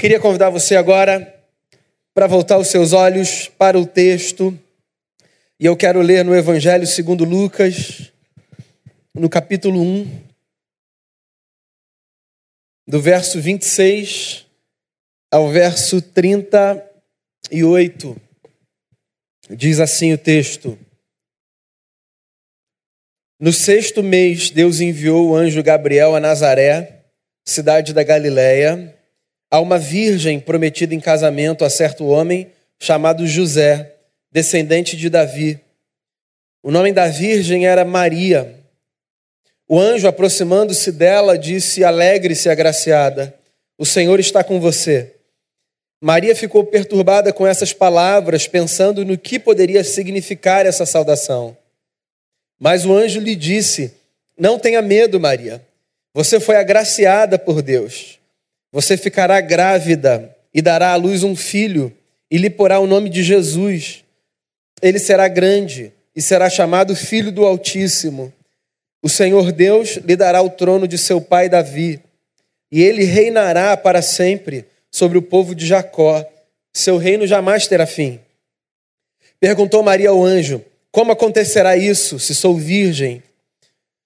Queria convidar você agora para voltar os seus olhos para o texto. E eu quero ler no Evangelho segundo Lucas, no capítulo 1, do verso 26 ao verso 38. Diz assim o texto: No sexto mês, Deus enviou o anjo Gabriel a Nazaré, cidade da Galiléia, a uma virgem prometida em casamento a certo homem chamado José, descendente de Davi. O nome da virgem era Maria. O anjo, aproximando-se dela, disse: Alegre-se, agraciada, o Senhor está com você. Maria ficou perturbada com essas palavras, pensando no que poderia significar essa saudação. Mas o anjo lhe disse: Não tenha medo, Maria. Você foi agraciada por Deus. Você ficará grávida e dará à luz um filho, e lhe porá o nome de Jesus. Ele será grande e será chamado Filho do Altíssimo. O Senhor Deus lhe dará o trono de seu pai Davi, e ele reinará para sempre sobre o povo de Jacó. Seu reino jamais terá fim. Perguntou Maria ao anjo: Como acontecerá isso, se sou virgem?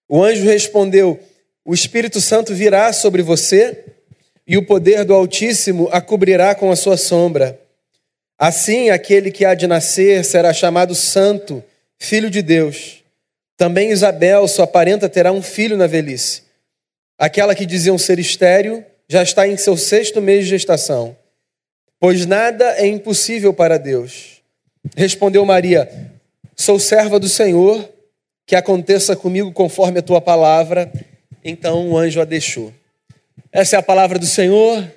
O anjo respondeu: O Espírito Santo virá sobre você e o poder do Altíssimo a cobrirá com a sua sombra. Assim, aquele que há de nascer será chamado Santo, Filho de Deus. Também Isabel, sua parenta, terá um filho na velhice. Aquela que diziam ser estéril já está em seu sexto mês de gestação, pois nada é impossível para Deus. Respondeu Maria: Sou serva do Senhor, que aconteça comigo conforme a tua palavra. Então o anjo a deixou. Essa é a palavra do Senhor,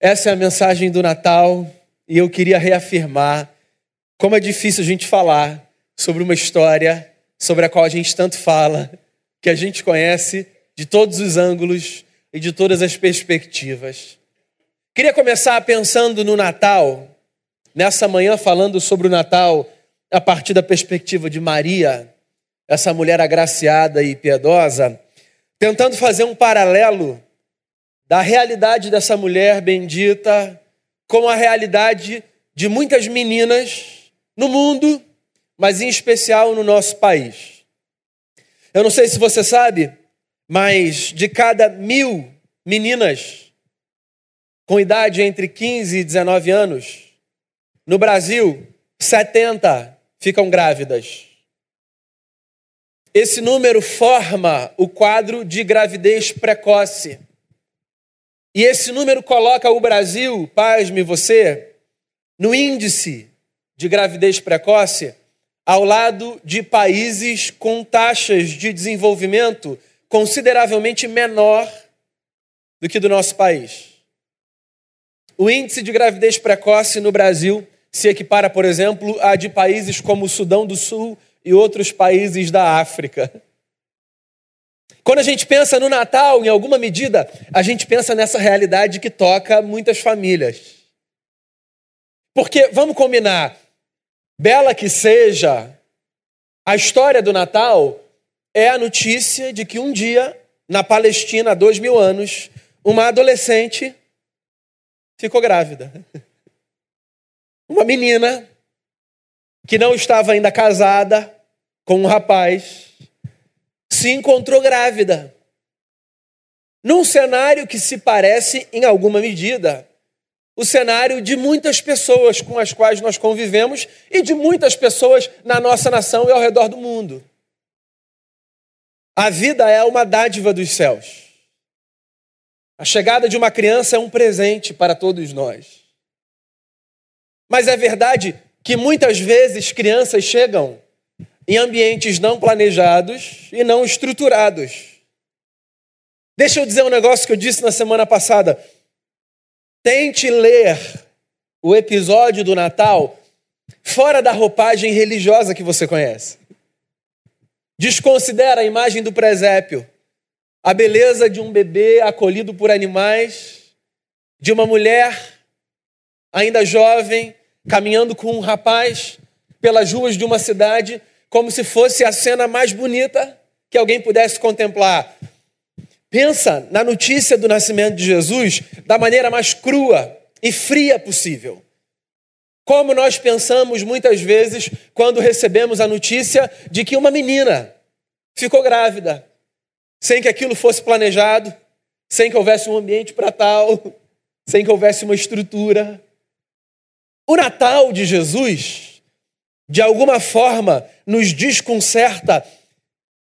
essa é a mensagem do Natal, e eu queria reafirmar como é difícil a gente falar sobre uma história sobre a qual a gente tanto fala, que a gente conhece de todos os ângulos e de todas as perspectivas. Queria começar pensando no Natal, nessa manhã falando sobre o Natal a partir da perspectiva de Maria, essa mulher agraciada e piedosa, tentando fazer um paralelo da realidade dessa mulher bendita com a realidade de muitas meninas no mundo, mas em especial no nosso país. Eu não sei se você sabe, mas de cada mil meninas com idade entre 15 e 19 anos, no Brasil, 70 ficam grávidas. Esse número forma o quadro de gravidez precoce. E esse número coloca o Brasil, pasme você, no índice de gravidez precoce, ao lado de países com taxas de desenvolvimento consideravelmente menor do que do nosso país. O índice de gravidez precoce no Brasil se equipara, por exemplo, a de países como o Sudão do Sul e outros países da África. Quando a gente pensa no Natal, em alguma medida, a gente pensa nessa realidade que toca muitas famílias. Porque, vamos combinar, bela que seja, a história do Natal é a notícia de que um dia, na Palestina, há dois mil anos, uma adolescente ficou grávida. Uma menina que não estava ainda casada com um rapaz se encontrou grávida. Num cenário que se parece, em alguma medida, o cenário de muitas pessoas com as quais nós convivemos e de muitas pessoas na nossa nação e ao redor do mundo. A vida é uma dádiva dos céus. A chegada de uma criança é um presente para todos nós. Mas é verdade que muitas vezes crianças chegam em ambientes não planejados e não estruturados. Deixa eu dizer um negócio que eu disse na semana passada. Tente ler o episódio do Natal fora da roupagem religiosa que você conhece. Desconsidera a imagem do presépio, a beleza de um bebê acolhido por animais, de uma mulher ainda jovem caminhando com um rapaz pelas ruas de uma cidade como se fosse a cena mais bonita que alguém pudesse contemplar. pensa na notícia do nascimento de Jesus da maneira mais crua e fria possível. Como nós pensamos muitas vezes quando recebemos a notícia de que uma menina ficou grávida, sem que aquilo fosse planejado, sem que houvesse um ambiente para tal, sem que houvesse uma estrutura. O Natal de Jesus, de alguma forma, nos desconcerta,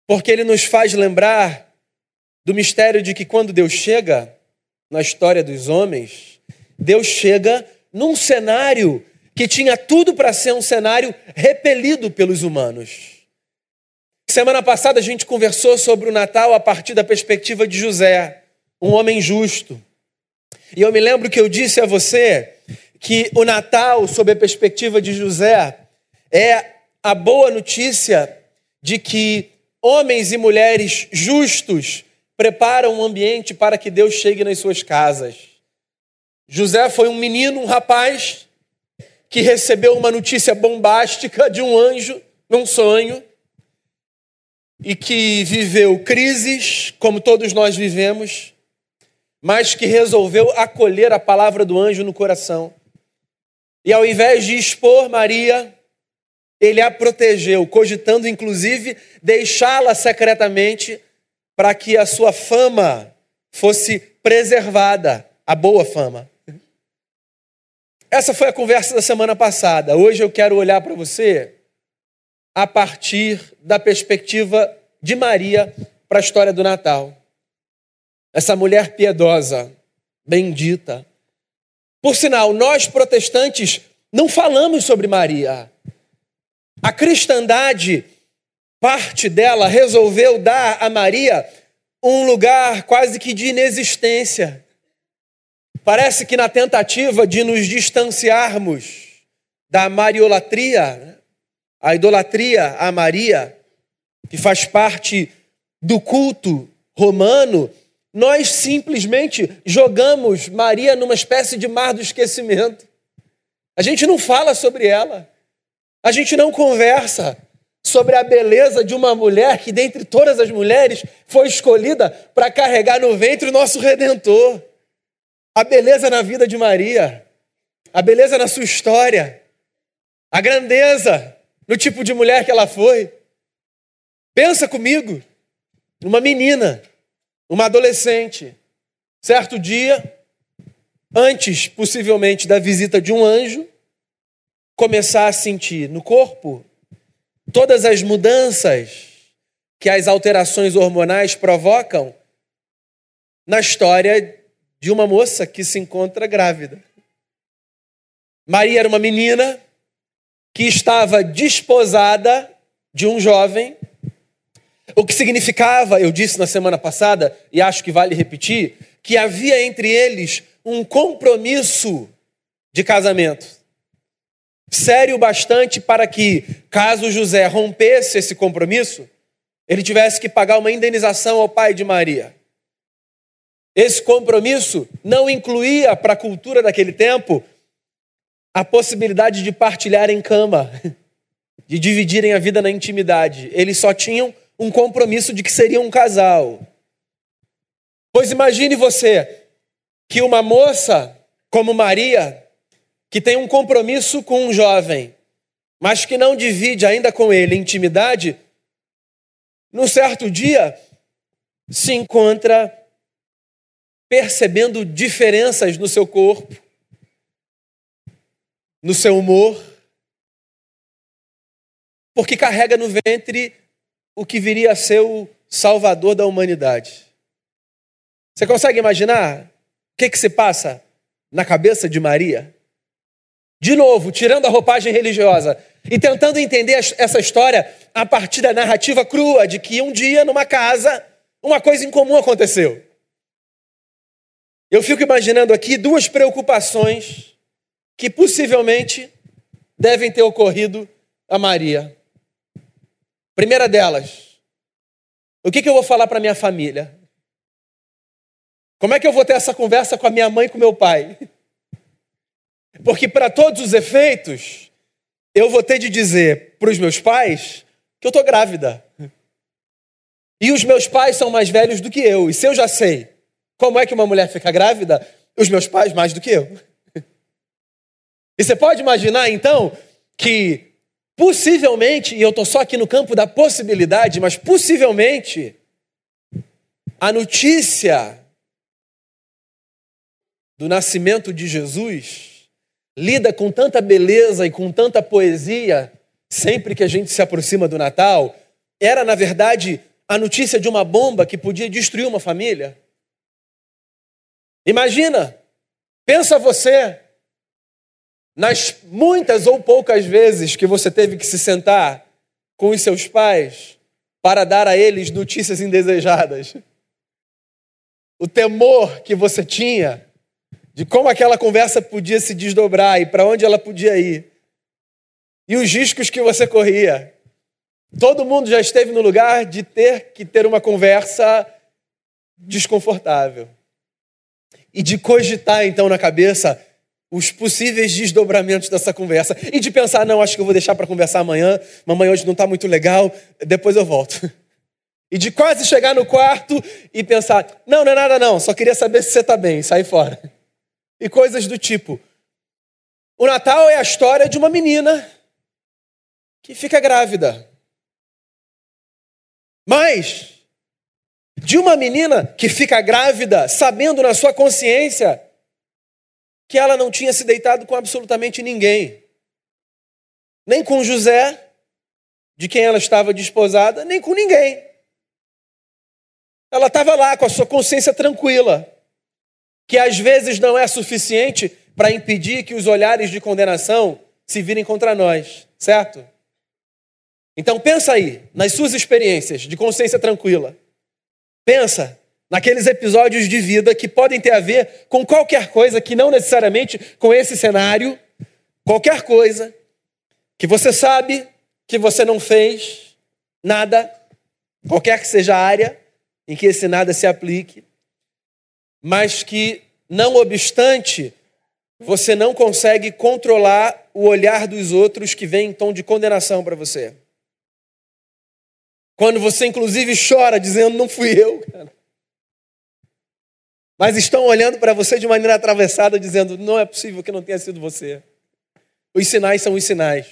porque ele nos faz lembrar do mistério de que quando Deus chega na história dos homens, Deus chega num cenário que tinha tudo para ser um cenário repelido pelos humanos. Semana passada a gente conversou sobre o Natal a partir da perspectiva de José, um homem justo. E eu me lembro que eu disse a você que o Natal, sob a perspectiva de José, é a boa notícia de que homens e mulheres justos preparam um ambiente para que Deus chegue nas suas casas. José foi um menino, um rapaz que recebeu uma notícia bombástica de um anjo num sonho e que viveu crises, como todos nós vivemos, mas que resolveu acolher a palavra do anjo no coração. E ao invés de expor Maria, ele a protegeu, cogitando inclusive deixá-la secretamente para que a sua fama fosse preservada, a boa fama. Essa foi a conversa da semana passada. Hoje eu quero olhar para você a partir da perspectiva de Maria para a história do Natal. Essa mulher piedosa, bendita. Por sinal, nós protestantes não falamos sobre Maria. A cristandade, parte dela, resolveu dar a Maria um lugar quase que de inexistência. Parece que na tentativa de nos distanciarmos da mariolatria, a idolatria a Maria, que faz parte do culto romano, nós simplesmente jogamos Maria numa espécie de mar do esquecimento. A gente não fala sobre ela. A gente não conversa sobre a beleza de uma mulher que, dentre todas as mulheres, foi escolhida para carregar no ventre o nosso redentor a beleza na vida de Maria, a beleza na sua história, a grandeza no tipo de mulher que ela foi. Pensa comigo, uma menina, uma adolescente, certo dia, antes possivelmente da visita de um anjo, começar a sentir no corpo todas as mudanças que as alterações hormonais provocam na história de uma moça que se encontra grávida. Maria era uma menina que estava desposada de um jovem, o que significava, eu disse na semana passada, e acho que vale repetir, que havia entre eles um compromisso de casamento. Sério bastante para que, caso José rompesse esse compromisso, ele tivesse que pagar uma indenização ao pai de Maria. Esse compromisso não incluía para a cultura daquele tempo a possibilidade de partilhar em cama, de dividirem a vida na intimidade. Eles só tinham um compromisso de que seriam um casal. Pois imagine você que uma moça como Maria, que tem um compromisso com um jovem, mas que não divide ainda com ele intimidade, num certo dia se encontra percebendo diferenças no seu corpo, no seu humor, porque carrega no ventre o que viria a ser o salvador da humanidade. Você consegue imaginar o que, que se passa na cabeça de Maria? De novo, tirando a roupagem religiosa e tentando entender essa história a partir da narrativa crua de que um dia, numa casa, uma coisa incomum aconteceu. Eu fico imaginando aqui duas preocupações que possivelmente devem ter ocorrido a Maria. Primeira delas, o que, que eu vou falar para minha família? Como é que eu vou ter essa conversa com a minha mãe e com meu pai? Porque, para todos os efeitos, eu vou ter de dizer para os meus pais que eu estou grávida. E os meus pais são mais velhos do que eu. E se eu já sei como é que uma mulher fica grávida, os meus pais mais do que eu. E você pode imaginar, então, que possivelmente, e eu estou só aqui no campo da possibilidade, mas possivelmente, a notícia do nascimento de Jesus lida com tanta beleza e com tanta poesia sempre que a gente se aproxima do Natal, era, na verdade, a notícia de uma bomba que podia destruir uma família. Imagina, pensa você, nas muitas ou poucas vezes que você teve que se sentar com os seus pais para dar a eles notícias indesejadas. O temor que você tinha de como aquela conversa podia se desdobrar e para onde ela podia ir. E os riscos que você corria. Todo mundo já esteve no lugar de ter que ter uma conversa desconfortável. E de cogitar então na cabeça os possíveis desdobramentos dessa conversa. E de pensar, não, acho que eu vou deixar para conversar amanhã, mamãe hoje não está muito legal, depois eu volto. E de quase chegar no quarto e pensar, não, não é nada não, só queria saber se você está bem, sair fora. E coisas do tipo. O Natal é a história de uma menina que fica grávida. Mas de uma menina que fica grávida, sabendo na sua consciência que ela não tinha se deitado com absolutamente ninguém, nem com José, de quem ela estava desposada, nem com ninguém. Ela estava lá com a sua consciência tranquila, que às vezes não é suficiente para impedir que os olhares de condenação se virem contra nós, certo? Então pensa aí nas suas experiências de consciência tranquila. Pensa naqueles episódios de vida que podem ter a ver com qualquer coisa que não necessariamente com esse cenário, qualquer coisa que você sabe que você não fez nada, qualquer que seja a área em que esse nada se aplique, mas que não obstante você não consegue controlar o olhar dos outros que vem em tom de condenação para você. Quando você, inclusive, chora dizendo: Não fui eu, cara. Mas estão olhando para você de maneira atravessada, dizendo: Não é possível que não tenha sido você. Os sinais são os sinais.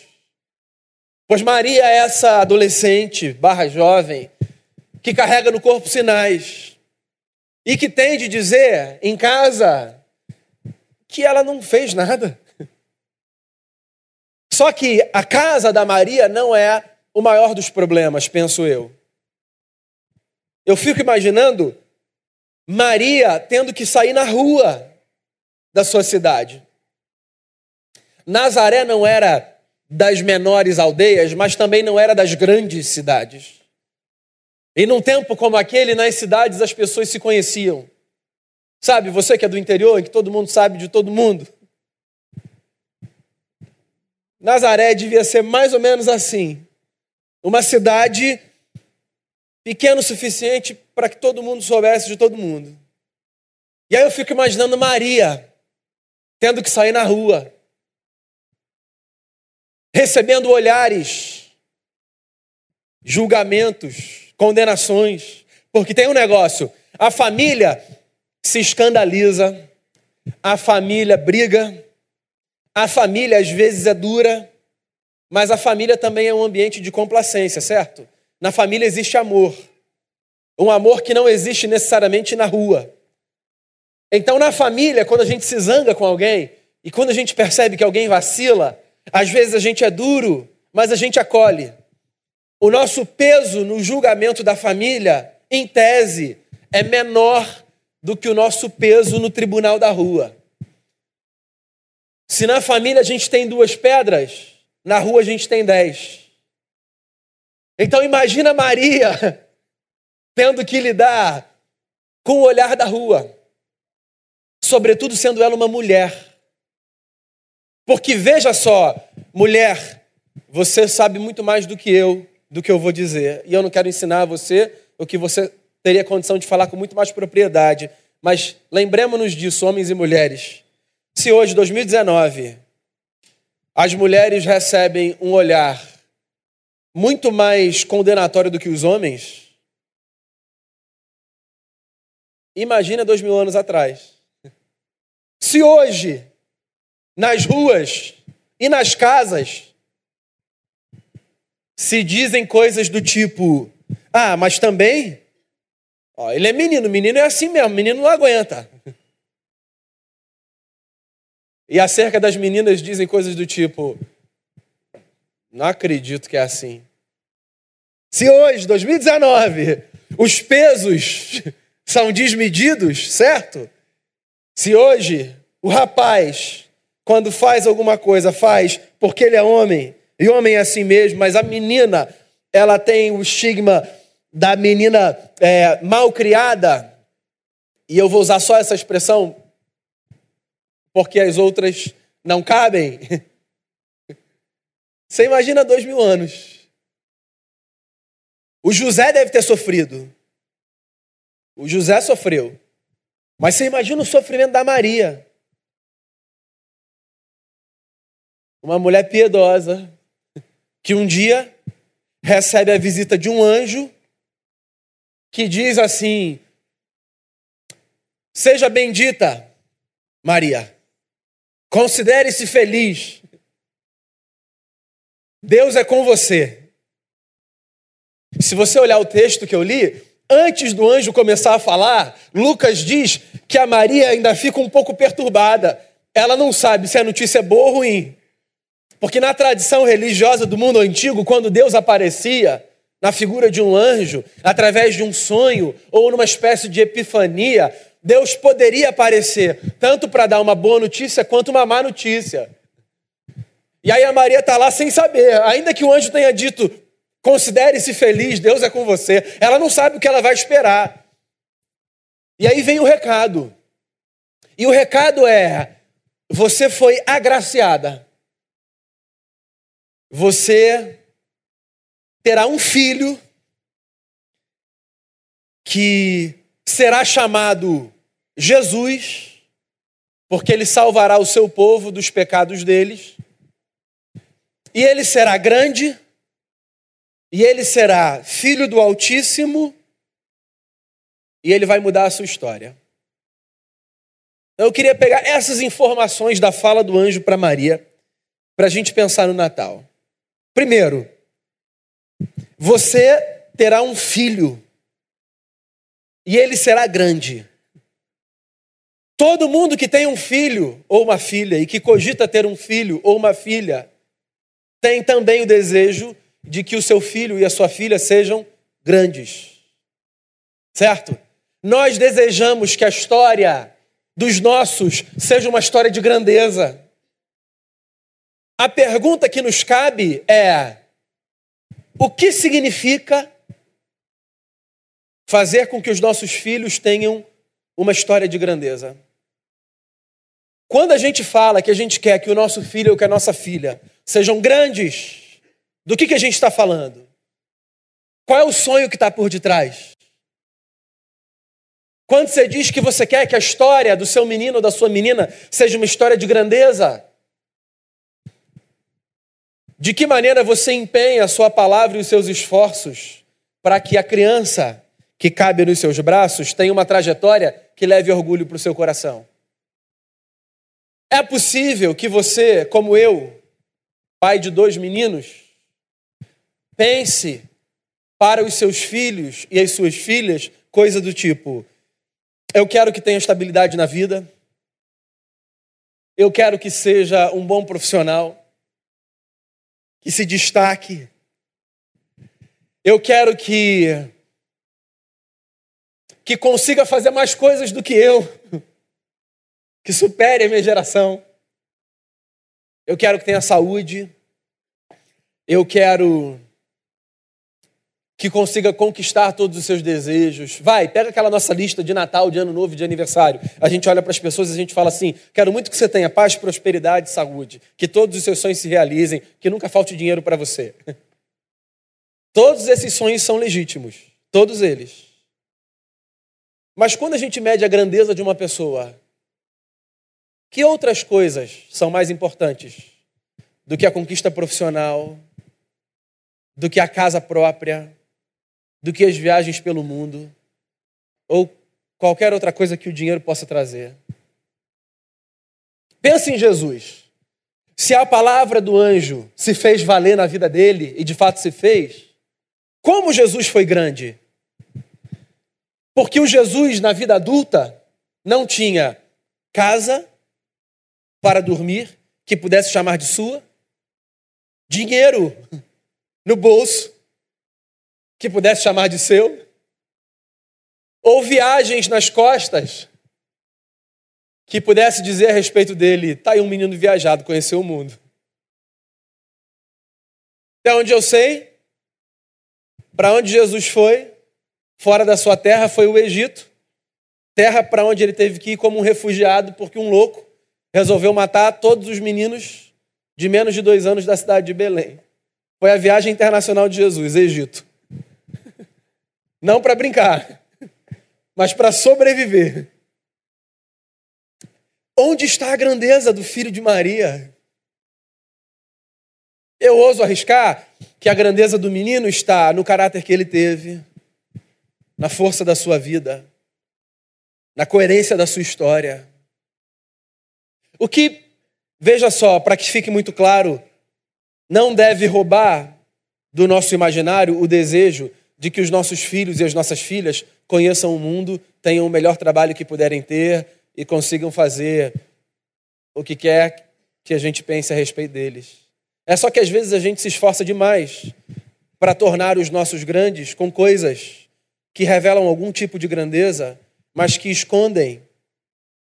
Pois Maria é essa adolescente, barra jovem, que carrega no corpo sinais e que tem de dizer em casa que ela não fez nada. Só que a casa da Maria não é o maior dos problemas, penso eu. Eu fico imaginando Maria tendo que sair na rua da sua cidade. Nazaré não era das menores aldeias, mas também não era das grandes cidades. E num tempo como aquele, nas cidades as pessoas se conheciam. Sabe, você que é do interior, em que todo mundo sabe de todo mundo. Nazaré devia ser mais ou menos assim. Uma cidade pequena o suficiente para que todo mundo soubesse de todo mundo. E aí eu fico imaginando Maria tendo que sair na rua, recebendo olhares, julgamentos, condenações, porque tem um negócio: a família se escandaliza, a família briga, a família às vezes é dura, mas a família também é um ambiente de complacência, certo? Na família existe amor. Um amor que não existe necessariamente na rua. Então, na família, quando a gente se zanga com alguém e quando a gente percebe que alguém vacila, às vezes a gente é duro, mas a gente acolhe. O nosso peso no julgamento da família, em tese, é menor do que o nosso peso no tribunal da rua. Se na família a gente tem duas pedras, na rua a gente tem dez. Então imagina Maria tendo que lidar com o olhar da rua, sobretudo sendo ela uma mulher. Porque veja só, mulher, você sabe muito mais do que eu, do que eu vou dizer. E eu não quero ensinar a você o que você teria condição de falar com muito mais propriedade. Mas lembremos-nos disso, homens e mulheres. Se hoje, 2019, as mulheres recebem um olhar muito mais condenatório do que os homens, Imagina dois mil anos atrás. Se hoje, nas ruas e nas casas, se dizem coisas do tipo: ah, mas também, ó, ele é menino, menino é assim mesmo, menino não aguenta. E acerca das meninas dizem coisas do tipo: não acredito que é assim. Se hoje, 2019, os pesos são desmedidos, certo? Se hoje o rapaz, quando faz alguma coisa, faz porque ele é homem, e homem é assim mesmo, mas a menina, ela tem o estigma da menina é, mal criada, e eu vou usar só essa expressão porque as outras não cabem. Você imagina dois mil anos. O José deve ter sofrido. O José sofreu. Mas você imagina o sofrimento da Maria. Uma mulher piedosa que um dia recebe a visita de um anjo que diz assim: Seja bendita, Maria. Considere-se feliz. Deus é com você. Se você olhar o texto que eu li, antes do anjo começar a falar, Lucas diz que a Maria ainda fica um pouco perturbada. Ela não sabe se a notícia é boa ou ruim. Porque na tradição religiosa do mundo antigo, quando Deus aparecia na figura de um anjo, através de um sonho ou numa espécie de epifania, Deus poderia aparecer tanto para dar uma boa notícia quanto uma má notícia. E aí a Maria está lá sem saber, ainda que o anjo tenha dito: Considere-se feliz, Deus é com você. Ela não sabe o que ela vai esperar. E aí vem o recado. E o recado é: você foi agraciada. Você terá um filho que será chamado Jesus, porque ele salvará o seu povo dos pecados deles. E ele será grande e ele será filho do Altíssimo, e ele vai mudar a sua história. Então, eu queria pegar essas informações da fala do anjo para Maria, para a gente pensar no Natal. Primeiro, você terá um filho, e ele será grande. Todo mundo que tem um filho ou uma filha e que cogita ter um filho ou uma filha, tem também o desejo de que o seu filho e a sua filha sejam grandes. Certo? Nós desejamos que a história dos nossos seja uma história de grandeza. A pergunta que nos cabe é: o que significa fazer com que os nossos filhos tenham uma história de grandeza? Quando a gente fala que a gente quer que o nosso filho ou que a nossa filha sejam grandes, do que, que a gente está falando? Qual é o sonho que está por detrás? Quando você diz que você quer que a história do seu menino ou da sua menina seja uma história de grandeza, de que maneira você empenha a sua palavra e os seus esforços para que a criança que cabe nos seus braços tenha uma trajetória que leve orgulho para o seu coração? É possível que você, como eu, pai de dois meninos, Pense para os seus filhos e as suas filhas coisa do tipo: eu quero que tenha estabilidade na vida, eu quero que seja um bom profissional, que se destaque, eu quero que que consiga fazer mais coisas do que eu, que supere a minha geração. Eu quero que tenha saúde. Eu quero que consiga conquistar todos os seus desejos. Vai, pega aquela nossa lista de Natal, de Ano Novo, de aniversário. A gente olha para as pessoas e a gente fala assim: quero muito que você tenha paz, prosperidade, saúde, que todos os seus sonhos se realizem, que nunca falte dinheiro para você. Todos esses sonhos são legítimos, todos eles. Mas quando a gente mede a grandeza de uma pessoa, que outras coisas são mais importantes do que a conquista profissional, do que a casa própria, do que as viagens pelo mundo? Ou qualquer outra coisa que o dinheiro possa trazer. Pense em Jesus. Se a palavra do anjo se fez valer na vida dele, e de fato se fez, como Jesus foi grande? Porque o Jesus na vida adulta não tinha casa para dormir, que pudesse chamar de sua, dinheiro no bolso, que pudesse chamar de seu, ou viagens nas costas, que pudesse dizer a respeito dele: tá aí um menino viajado, conheceu o mundo. Até onde eu sei, para onde Jesus foi, fora da sua terra, foi o Egito, terra para onde ele teve que ir como um refugiado, porque um louco resolveu matar todos os meninos de menos de dois anos da cidade de Belém. Foi a viagem internacional de Jesus, Egito. Não para brincar, mas para sobreviver. Onde está a grandeza do filho de Maria? Eu ouso arriscar que a grandeza do menino está no caráter que ele teve, na força da sua vida, na coerência da sua história. O que, veja só, para que fique muito claro, não deve roubar do nosso imaginário o desejo de que os nossos filhos e as nossas filhas conheçam o mundo, tenham o melhor trabalho que puderem ter e consigam fazer o que quer que a gente pense a respeito deles. É só que às vezes a gente se esforça demais para tornar os nossos grandes com coisas que revelam algum tipo de grandeza, mas que escondem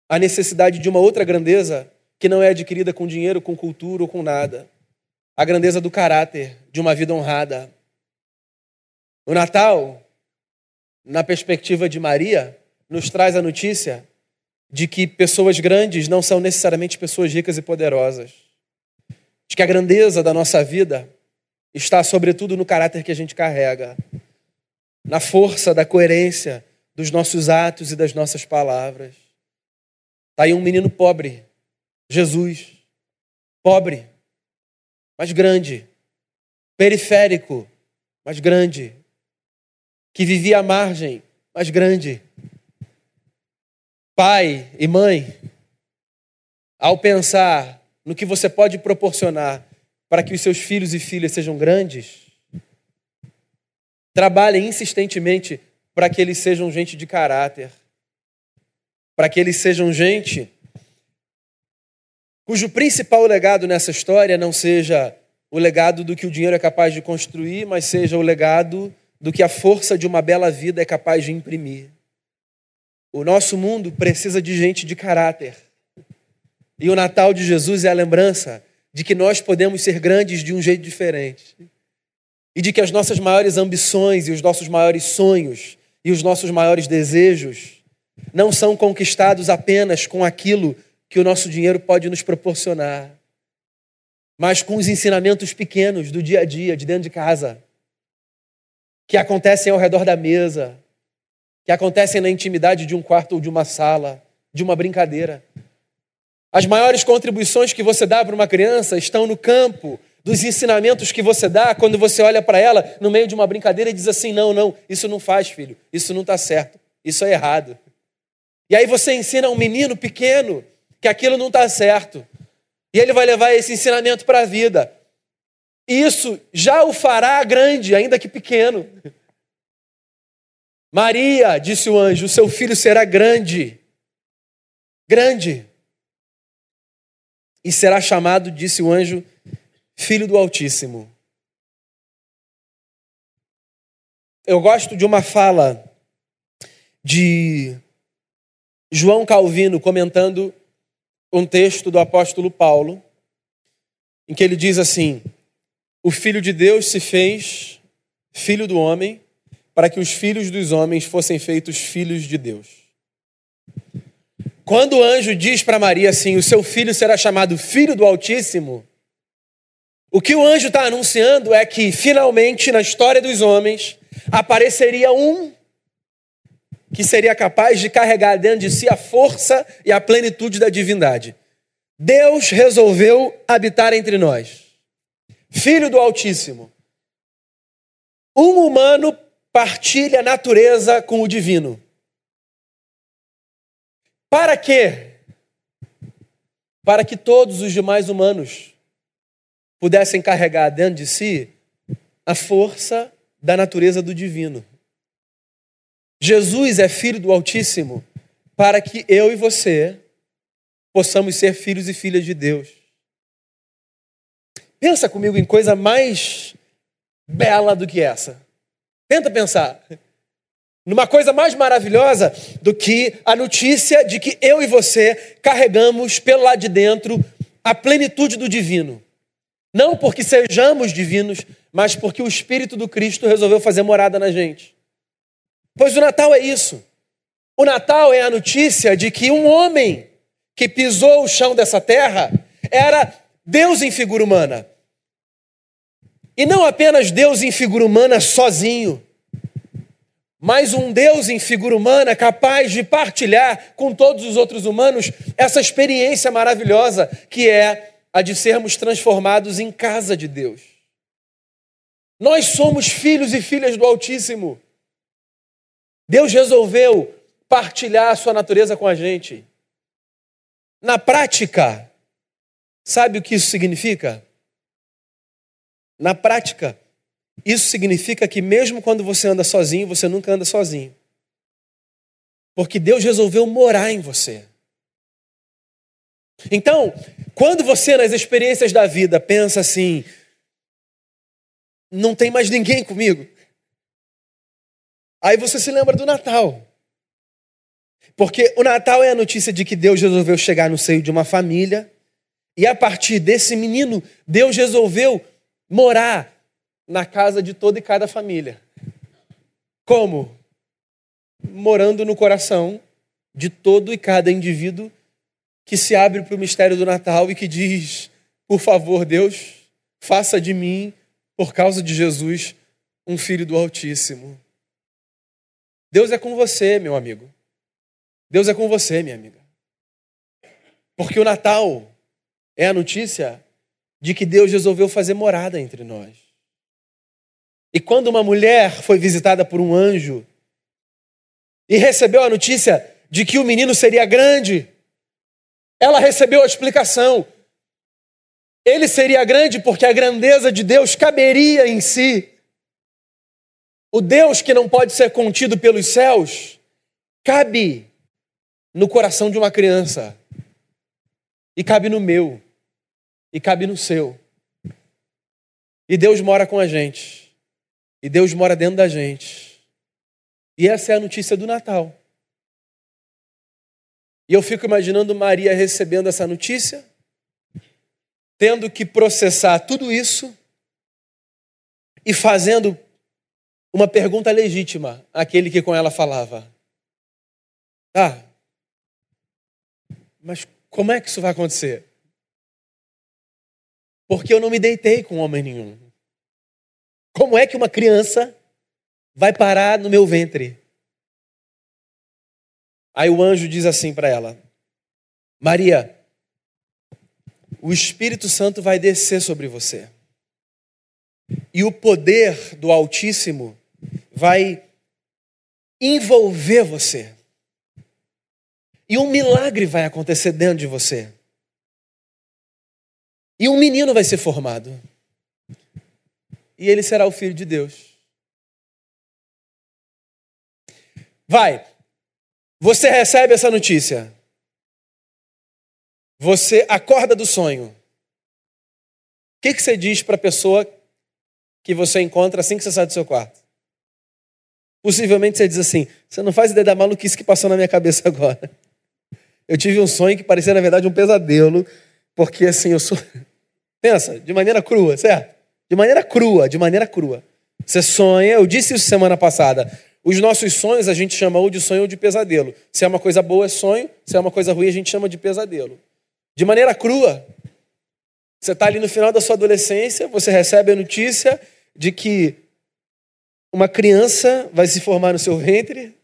a necessidade de uma outra grandeza que não é adquirida com dinheiro, com cultura ou com nada. A grandeza do caráter, de uma vida honrada. O Natal, na perspectiva de Maria, nos traz a notícia de que pessoas grandes não são necessariamente pessoas ricas e poderosas. De que a grandeza da nossa vida está, sobretudo, no caráter que a gente carrega, na força da coerência dos nossos atos e das nossas palavras. Está aí um menino pobre, Jesus. Pobre, mas grande. Periférico, mas grande. Que vivia à margem, mas grande. Pai e mãe, ao pensar no que você pode proporcionar para que os seus filhos e filhas sejam grandes, trabalhem insistentemente para que eles sejam gente de caráter, para que eles sejam gente cujo principal legado nessa história não seja o legado do que o dinheiro é capaz de construir, mas seja o legado do que a força de uma bela vida é capaz de imprimir. O nosso mundo precisa de gente de caráter. E o Natal de Jesus é a lembrança de que nós podemos ser grandes de um jeito diferente. E de que as nossas maiores ambições e os nossos maiores sonhos e os nossos maiores desejos não são conquistados apenas com aquilo que o nosso dinheiro pode nos proporcionar, mas com os ensinamentos pequenos do dia a dia, de dentro de casa, que acontecem ao redor da mesa, que acontecem na intimidade de um quarto ou de uma sala, de uma brincadeira. As maiores contribuições que você dá para uma criança estão no campo dos ensinamentos que você dá quando você olha para ela no meio de uma brincadeira e diz assim: não, não, isso não faz, filho, isso não está certo, isso é errado. E aí você ensina a um menino pequeno que aquilo não está certo. E ele vai levar esse ensinamento para a vida. Isso já o fará grande, ainda que pequeno. Maria, disse o anjo, seu filho será grande. Grande. E será chamado, disse o anjo, filho do Altíssimo. Eu gosto de uma fala de João Calvino comentando um texto do apóstolo Paulo, em que ele diz assim: O Filho de Deus se fez filho do homem, para que os filhos dos homens fossem feitos filhos de Deus. Quando o anjo diz para Maria assim: O seu filho será chamado Filho do Altíssimo, o que o anjo está anunciando é que, finalmente, na história dos homens, apareceria um que seria capaz de carregar dentro de si a força e a plenitude da divindade. Deus resolveu habitar entre nós. Filho do Altíssimo. Um humano partilha a natureza com o divino. Para quê? Para que todos os demais humanos pudessem carregar dentro de si a força da natureza do divino. Jesus é filho do Altíssimo para que eu e você possamos ser filhos e filhas de Deus. Pensa comigo em coisa mais bela do que essa. Tenta pensar. Numa coisa mais maravilhosa do que a notícia de que eu e você carregamos pelo lado de dentro a plenitude do divino. Não porque sejamos divinos, mas porque o Espírito do Cristo resolveu fazer morada na gente. Pois o Natal é isso. O Natal é a notícia de que um homem que pisou o chão dessa terra era Deus em figura humana. E não apenas Deus em figura humana sozinho, mas um Deus em figura humana capaz de partilhar com todos os outros humanos essa experiência maravilhosa que é a de sermos transformados em casa de Deus. Nós somos filhos e filhas do Altíssimo. Deus resolveu partilhar a sua natureza com a gente. Na prática, sabe o que isso significa? Na prática, isso significa que mesmo quando você anda sozinho, você nunca anda sozinho. Porque Deus resolveu morar em você. Então, quando você nas experiências da vida pensa assim, não tem mais ninguém comigo. Aí você se lembra do Natal. Porque o Natal é a notícia de que Deus resolveu chegar no seio de uma família, e a partir desse menino, Deus resolveu morar na casa de toda e cada família. Como? Morando no coração de todo e cada indivíduo que se abre para o mistério do Natal e que diz: Por favor, Deus, faça de mim, por causa de Jesus, um filho do Altíssimo. Deus é com você, meu amigo. Deus é com você, minha amiga. Porque o Natal é a notícia de que Deus resolveu fazer morada entre nós. E quando uma mulher foi visitada por um anjo e recebeu a notícia de que o menino seria grande, ela recebeu a explicação. Ele seria grande porque a grandeza de Deus caberia em si. O Deus que não pode ser contido pelos céus cabe no coração de uma criança, e cabe no meu, e cabe no seu. E Deus mora com a gente, e Deus mora dentro da gente. E essa é a notícia do Natal. E eu fico imaginando Maria recebendo essa notícia, tendo que processar tudo isso e fazendo uma pergunta legítima àquele que com ela falava. Ah, mas como é que isso vai acontecer? Porque eu não me deitei com homem nenhum. Como é que uma criança vai parar no meu ventre? Aí o anjo diz assim para ela: Maria, o Espírito Santo vai descer sobre você. E o poder do Altíssimo vai envolver você. E um milagre vai acontecer dentro de você. E um menino vai ser formado. E ele será o filho de Deus. Vai. Você recebe essa notícia. Você acorda do sonho. O que, que você diz para a pessoa que você encontra assim que você sai do seu quarto? Possivelmente você diz assim: Você não faz ideia da maluquice que passou na minha cabeça agora. Eu tive um sonho que parecia, na verdade, um pesadelo, porque assim, eu sou. Pensa, de maneira crua, certo? De maneira crua, de maneira crua. Você sonha, eu disse isso semana passada. Os nossos sonhos a gente chama ou de sonho ou de pesadelo. Se é uma coisa boa, é sonho. Se é uma coisa ruim, a gente chama de pesadelo. De maneira crua. Você está ali no final da sua adolescência, você recebe a notícia de que uma criança vai se formar no seu ventre,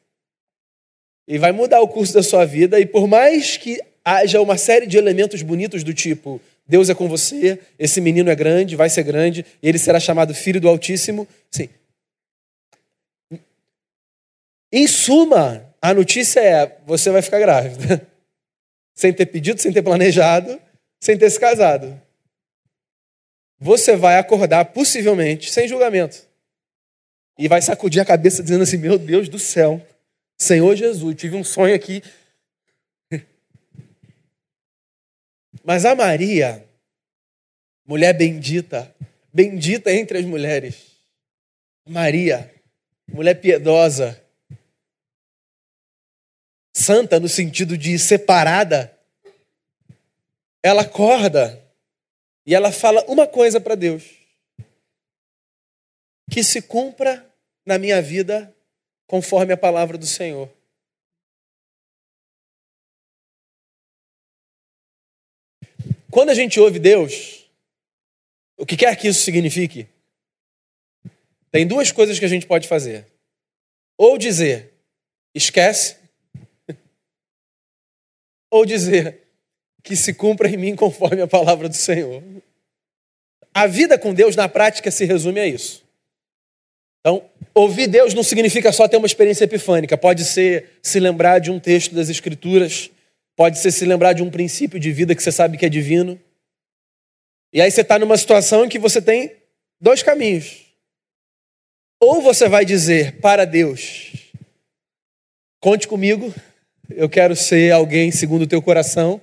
e vai mudar o curso da sua vida. E por mais que haja uma série de elementos bonitos do tipo Deus é com você, esse menino é grande, vai ser grande, ele será chamado Filho do Altíssimo. Sim. Em suma, a notícia é: você vai ficar grávida. sem ter pedido, sem ter planejado, sem ter se casado. Você vai acordar, possivelmente, sem julgamento. E vai sacudir a cabeça dizendo assim: Meu Deus do céu, Senhor Jesus, tive um sonho aqui. Mas a Maria, mulher bendita, bendita entre as mulheres, Maria, mulher piedosa, santa no sentido de separada, ela acorda e ela fala uma coisa para Deus: que se cumpra na minha vida conforme a palavra do Senhor. Quando a gente ouve Deus, o que quer que isso signifique, tem duas coisas que a gente pode fazer. Ou dizer, esquece, ou dizer, que se cumpra em mim conforme a palavra do Senhor. A vida com Deus, na prática, se resume a isso. Então, ouvir Deus não significa só ter uma experiência epifânica, pode ser se lembrar de um texto das Escrituras, pode ser se lembrar de um princípio de vida que você sabe que é divino. E aí você está numa situação em que você tem dois caminhos. Ou você vai dizer para Deus: conte comigo, eu quero ser alguém segundo o teu coração.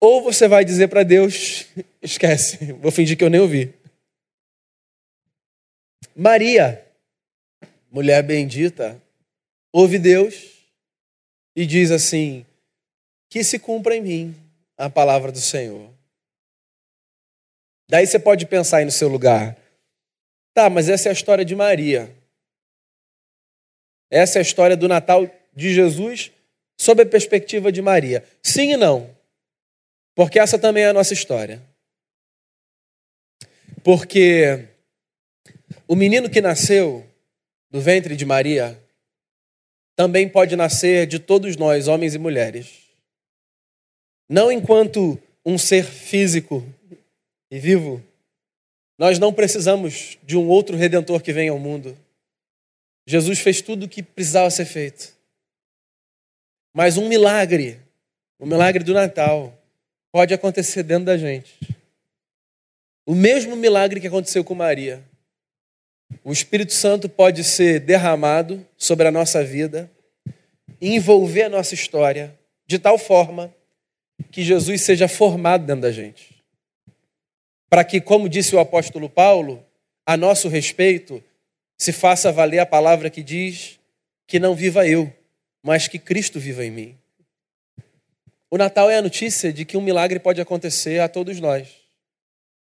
Ou você vai dizer para Deus: esquece, vou fingir que eu nem ouvi. Maria, mulher bendita, ouve Deus e diz assim: que se cumpra em mim a palavra do Senhor. Daí você pode pensar aí no seu lugar. Tá, mas essa é a história de Maria. Essa é a história do Natal de Jesus sob a perspectiva de Maria. Sim e não. Porque essa também é a nossa história. Porque o menino que nasceu do ventre de Maria também pode nascer de todos nós, homens e mulheres. Não enquanto um ser físico e vivo, nós não precisamos de um outro redentor que venha ao mundo. Jesus fez tudo o que precisava ser feito. Mas um milagre, o milagre do Natal, pode acontecer dentro da gente. O mesmo milagre que aconteceu com Maria. O Espírito Santo pode ser derramado sobre a nossa vida, envolver a nossa história, de tal forma que Jesus seja formado dentro da gente para que, como disse o apóstolo Paulo, a nosso respeito se faça valer a palavra que diz que não viva eu, mas que Cristo viva em mim. O Natal é a notícia de que um milagre pode acontecer a todos nós.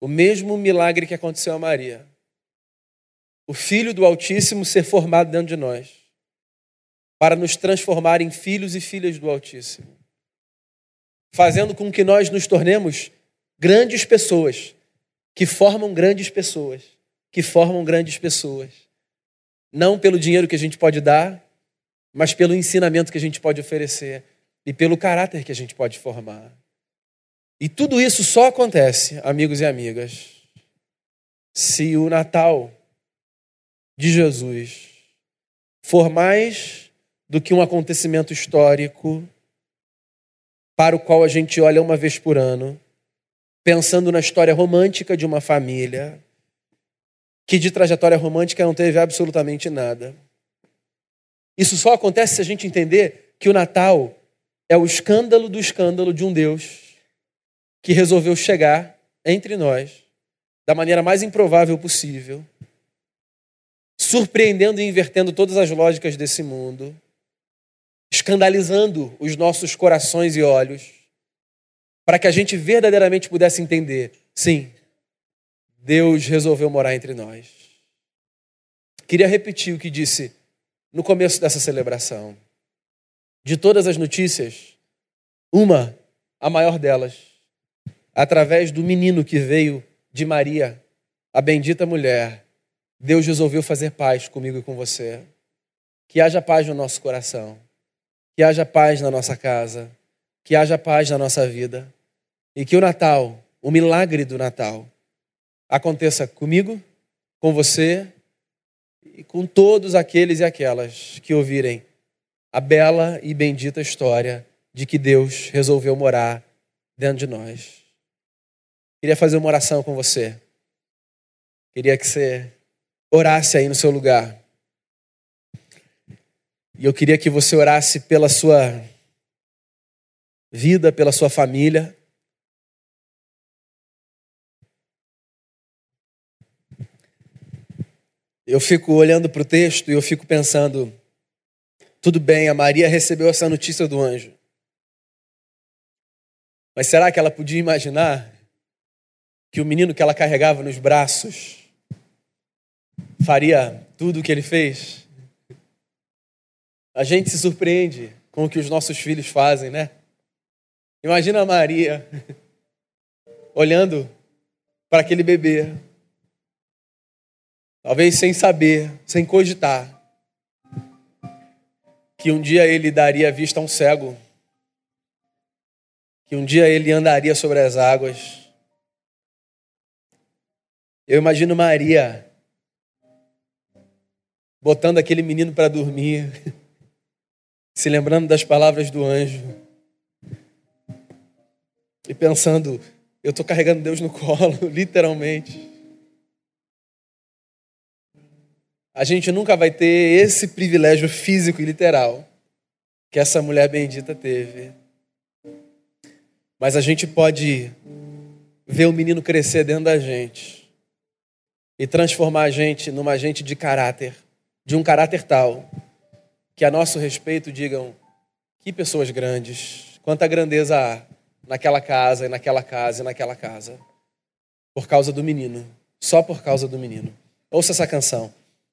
O mesmo milagre que aconteceu a Maria. O Filho do Altíssimo ser formado dentro de nós, para nos transformar em filhos e filhas do Altíssimo, fazendo com que nós nos tornemos grandes pessoas que formam grandes pessoas, que formam grandes pessoas. Não pelo dinheiro que a gente pode dar, mas pelo ensinamento que a gente pode oferecer e pelo caráter que a gente pode formar. E tudo isso só acontece, amigos e amigas, se o Natal de Jesus for mais do que um acontecimento histórico para o qual a gente olha uma vez por ano, pensando na história romântica de uma família que de trajetória romântica não teve absolutamente nada. Isso só acontece se a gente entender que o Natal é o escândalo do escândalo de um Deus que resolveu chegar entre nós da maneira mais improvável possível, surpreendendo e invertendo todas as lógicas desse mundo, escandalizando os nossos corações e olhos para que a gente verdadeiramente pudesse entender: sim, Deus resolveu morar entre nós. Queria repetir o que disse no começo dessa celebração. De todas as notícias, uma, a maior delas, através do menino que veio de Maria, a bendita mulher, Deus resolveu fazer paz comigo e com você. Que haja paz no nosso coração, que haja paz na nossa casa, que haja paz na nossa vida e que o Natal, o milagre do Natal, aconteça comigo, com você e com todos aqueles e aquelas que ouvirem a bela e bendita história de que Deus resolveu morar dentro de nós. Queria fazer uma oração com você. Queria que você orasse aí no seu lugar. E eu queria que você orasse pela sua vida, pela sua família. Eu fico olhando para o texto e eu fico pensando: tudo bem, a Maria recebeu essa notícia do anjo. Mas será que ela podia imaginar que o menino que ela carregava nos braços faria tudo o que ele fez? A gente se surpreende com o que os nossos filhos fazem, né? Imagina a Maria olhando para aquele bebê, talvez sem saber, sem cogitar, que um dia ele daria vista a um cego, que um dia ele andaria sobre as águas. Eu imagino Maria botando aquele menino para dormir, se lembrando das palavras do anjo e pensando, eu estou carregando Deus no colo, literalmente. A gente nunca vai ter esse privilégio físico e literal que essa mulher bendita teve. Mas a gente pode ver o menino crescer dentro da gente e transformar a gente numa gente de caráter de um caráter tal que a nosso respeito digam que pessoas grandes, quanta grandeza há naquela casa e naquela casa e naquela casa, por causa do menino, só por causa do menino. Ouça essa canção.